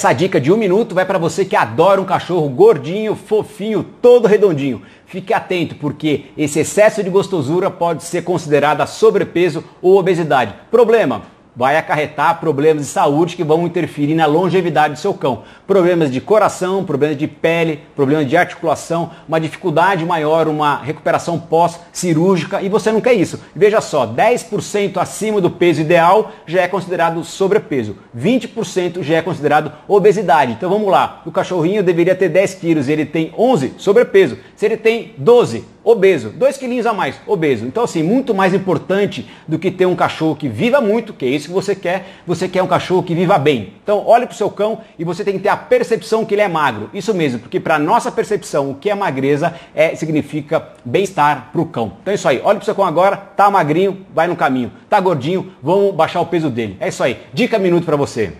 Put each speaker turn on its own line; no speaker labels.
Essa dica de um minuto vai para você que adora um cachorro gordinho, fofinho, todo redondinho. Fique atento, porque esse excesso de gostosura pode ser considerado sobrepeso ou obesidade. Problema? Vai acarretar problemas de saúde que vão interferir na longevidade do seu cão. Problemas de coração, problemas de pele, problemas de articulação, uma dificuldade maior, uma recuperação pós-cirúrgica e você não quer isso. Veja só, 10% acima do peso ideal já é considerado sobrepeso, 20% já é considerado obesidade. Então vamos lá, o cachorrinho deveria ter 10 quilos, ele tem 11 sobrepeso. Se ele tem 12, obeso, 2 quilinhos a mais, obeso. Então assim, muito mais importante do que ter um cachorro que viva muito, que é isso que você quer, você quer um cachorro que viva bem. Então olhe para o seu cão e você tem que ter a percepção que ele é magro. Isso mesmo, porque para nossa percepção o que é magreza é significa bem-estar para o cão. Então é isso aí, olhe para o seu cão agora, tá magrinho, vai no caminho. Tá gordinho, vamos baixar o peso dele. É isso aí. Dica minuto para você.